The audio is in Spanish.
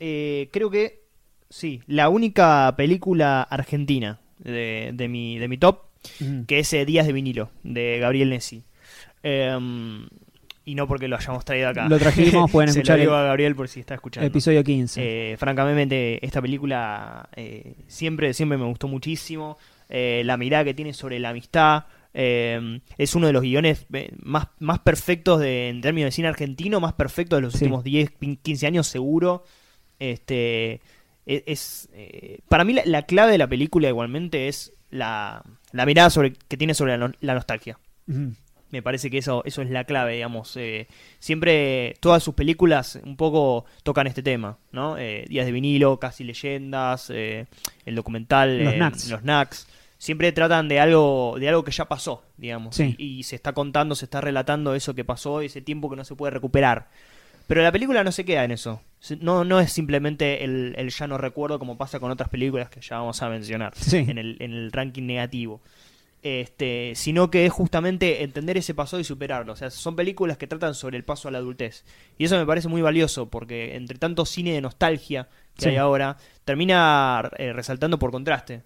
eh, creo que, sí, la única película argentina de, de mi, de mi top, que es eh, Días de vinilo, de Gabriel Nessi. Em, y no porque lo hayamos traído acá. Lo trajimos, pueden Se escuchar lo digo el- a Gabriel por si está escuchando. Episodio 15. Eh, francamente, esta película eh, siempre, siempre me gustó muchísimo. Eh, la mirada que tiene sobre la amistad. eh, es uno de los guiones eh, más, más perfectos de, en términos de cine argentino, más perfectos de los Sí. últimos 10, 15 años seguro. Este, e- es, eh, para mí la, la clave de la película igualmente es la, la mirada sobre, que tiene sobre la, no- la nostalgia. Me parece que eso, eso es la clave, digamos. Eh, siempre todas sus películas un poco tocan este tema, ¿no? Eh, Días de vinilo, Casi Leyendas, el documental, Los Knacks. los Knacks. Siempre tratan de algo, de algo que ya pasó, digamos. Sí. Y, y se está contando, se está relatando eso que pasó, ese tiempo que no se puede recuperar. Pero la película no se queda en eso. No, no es simplemente el, el ya no recuerdo como pasa con otras películas que ya vamos a mencionar Sí. en, el, en el ranking negativo. Este, sino que es justamente entender ese pasado y superarlo. O sea, son películas que tratan sobre el paso a la adultez. Y eso me parece muy valioso porque entre tanto cine de nostalgia que Sí. hay ahora, termina eh, resaltando por contraste.